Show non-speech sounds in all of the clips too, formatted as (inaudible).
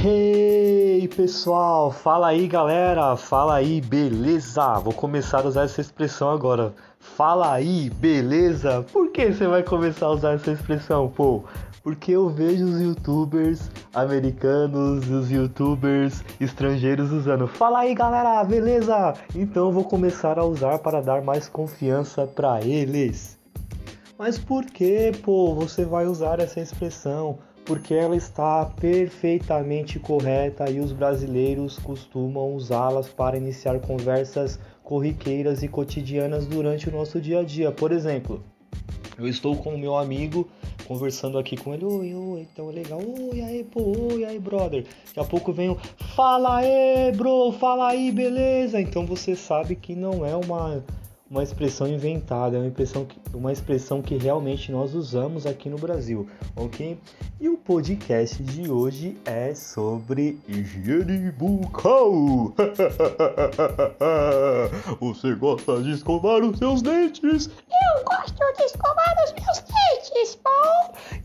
Hey pessoal, fala aí galera, fala aí, beleza? Vou começar a usar essa expressão agora. Fala aí, beleza? Por que você vai começar a usar essa expressão, pô? Porque eu vejo os youtubers americanos, os youtubers estrangeiros usando. Fala aí galera, beleza? Então vou começar a usar para dar mais confiança para eles. Mas por que, pô, você vai usar essa expressão? Porque ela está perfeitamente correta e os brasileiros costumam usá-las para iniciar conversas corriqueiras e cotidianas durante o nosso dia a dia. Por exemplo, eu estou com o meu amigo conversando aqui com ele, oi, oi, então é legal, oi, aí, pô, oi, aí, brother. Daqui a pouco vem o, fala aí, bro, fala aí, beleza? Então você sabe que não é uma uma expressão inventada, é uma expressão, que, uma expressão que realmente nós usamos aqui no Brasil, ok? E o podcast de hoje é sobre higiene bucal. (laughs) Você gosta de escovar os seus dentes? Eu gosto de escovar os meus dentes, pô.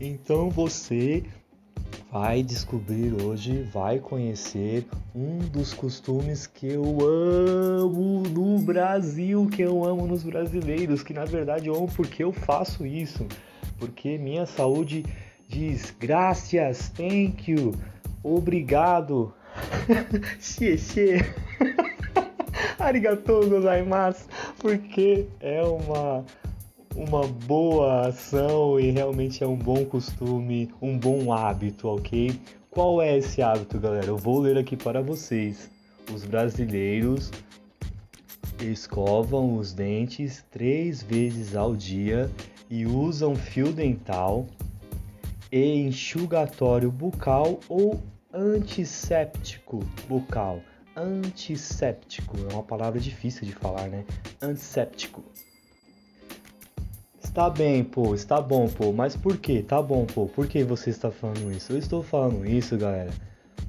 Então você vai descobrir hoje, vai conhecer um dos costumes que eu amo no Brasil, que eu amo nos brasileiros, que na verdade eu amo porque eu faço isso, porque minha saúde diz graças, thank you, obrigado, (laughs) xie. (laughs) Arigatou gozaimasu, porque é uma uma boa ação e realmente é um bom costume, um bom hábito, ok? Qual é esse hábito, galera? Eu vou ler aqui para vocês. Os brasileiros escovam os dentes três vezes ao dia e usam fio dental e enxugatório bucal ou antisséptico bucal. Antisséptico é uma palavra difícil de falar, né? Antisséptico. Está bem, pô, está bom, pô, mas por que? Tá bom, pô, por que você está falando isso? Eu estou falando isso, galera,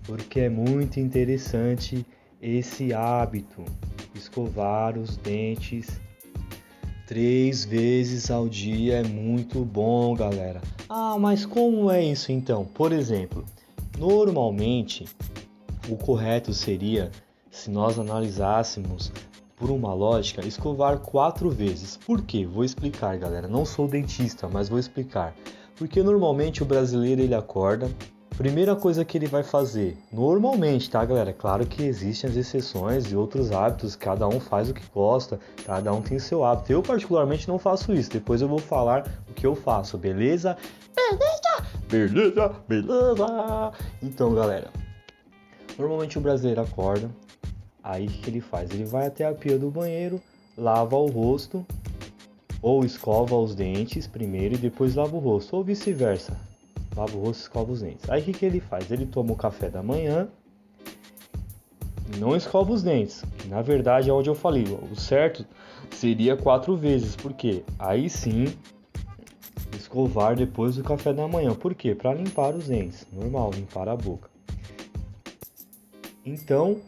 porque é muito interessante esse hábito, escovar os dentes três vezes ao dia é muito bom, galera. Ah, mas como é isso então? Por exemplo, normalmente o correto seria se nós analisássemos por uma lógica, escovar quatro vezes. Por quê? Vou explicar, galera. Não sou dentista, mas vou explicar. Porque normalmente o brasileiro ele acorda, primeira coisa que ele vai fazer, normalmente, tá, galera? Claro que existem as exceções e outros hábitos, cada um faz o que gosta, cada um tem seu hábito. Eu particularmente não faço isso. Depois eu vou falar o que eu faço, beleza? Beleza, beleza, beleza. Então, galera, normalmente o brasileiro acorda, Aí o que ele faz? Ele vai até a pia do banheiro, lava o rosto, ou escova os dentes primeiro e depois lava o rosto, ou vice-versa. Lava o rosto escova os dentes. Aí o que, que ele faz? Ele toma o café da manhã, não escova os dentes, que na verdade é onde eu falei, o certo seria quatro vezes, porque aí sim escovar depois do café da manhã. Por quê? Para limpar os dentes, normal, limpar a boca. Então,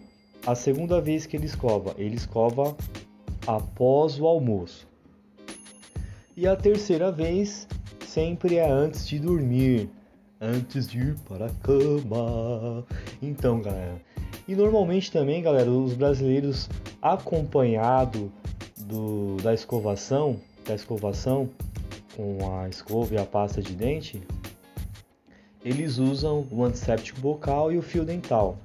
a segunda vez que ele escova, ele escova após o almoço. E a terceira vez sempre é antes de dormir, antes de ir para a cama. Então, galera. E normalmente também, galera, os brasileiros acompanhado do, da escovação, da escovação com a escova e a pasta de dente, eles usam o antisséptico bucal e o fio dental.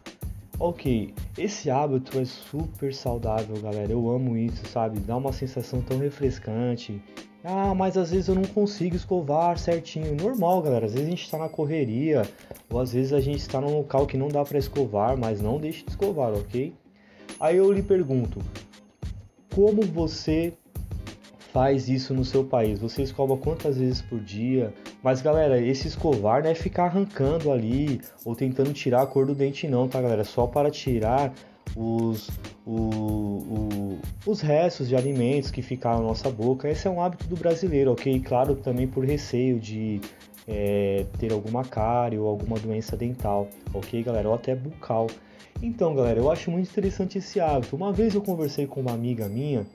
Ok, esse hábito é super saudável, galera. Eu amo isso, sabe? Dá uma sensação tão refrescante. Ah, mas às vezes eu não consigo escovar certinho. Normal, galera. Às vezes a gente está na correria, ou às vezes a gente está num local que não dá para escovar, mas não deixe de escovar, ok? Aí eu lhe pergunto: como você faz isso no seu país? Você escova quantas vezes por dia? Mas galera, esse escovar não é ficar arrancando ali ou tentando tirar a cor do dente, não, tá galera? Só para tirar os, o, o, os restos de alimentos que ficaram na nossa boca. Esse é um hábito do brasileiro, ok? Claro, também por receio de é, ter alguma cárie ou alguma doença dental, ok, galera? Ou até bucal. Então, galera, eu acho muito interessante esse hábito. Uma vez eu conversei com uma amiga minha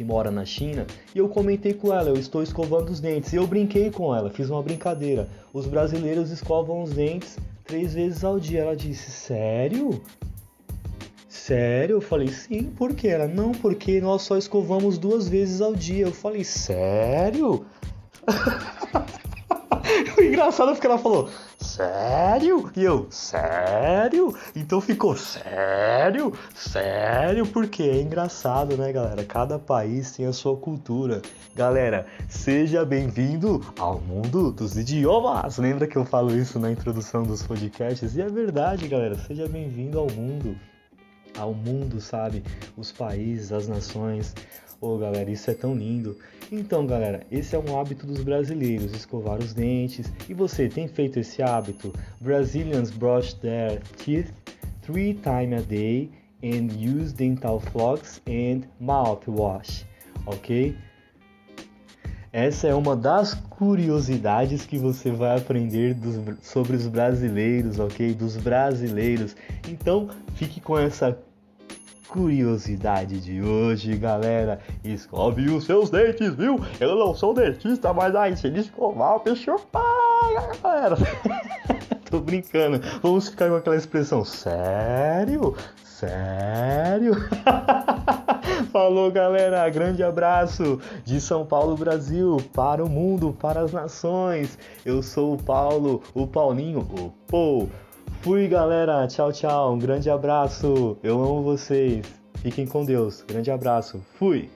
que mora na China, e eu comentei com ela, eu estou escovando os dentes. E eu brinquei com ela, fiz uma brincadeira. Os brasileiros escovam os dentes três vezes ao dia. Ela disse: Sério? Sério? Eu falei: Sim, por quê? Ela: Não, porque nós só escovamos duas vezes ao dia. Eu falei: Sério? (laughs) engraçado porque ela falou: Sério? E eu: Sério? Então ficou: Sério? Sério? Porque é engraçado, né, galera? Cada país tem a sua cultura. Galera, seja bem-vindo ao mundo dos idiomas. Lembra que eu falo isso na introdução dos podcasts? E é verdade, galera. Seja bem-vindo ao mundo. Ao mundo, sabe? Os países, as nações. Ô, oh, galera, isso é tão lindo. Então, galera, esse é um hábito dos brasileiros, escovar os dentes. E você tem feito esse hábito? Brazilians brush their teeth three times a day and use dental floss and mouthwash, ok? Essa é uma das curiosidades que você vai aprender dos, sobre os brasileiros, ok? Dos brasileiros. Então, fique com essa curiosidade de hoje, galera. Escove os seus dentes, viu? Eu não sou dentista, mas aí se ele escovar, o peixe paga, galera. (laughs) Tô brincando. Vamos ficar com aquela expressão. Sério? Sério? (laughs) Falou, galera. Grande abraço de São Paulo, Brasil, para o mundo, para as nações. Eu sou o Paulo, o Paulinho, o Pou. Fui, galera. Tchau, tchau. Um grande abraço. Eu amo vocês. Fiquem com Deus. Grande abraço. Fui.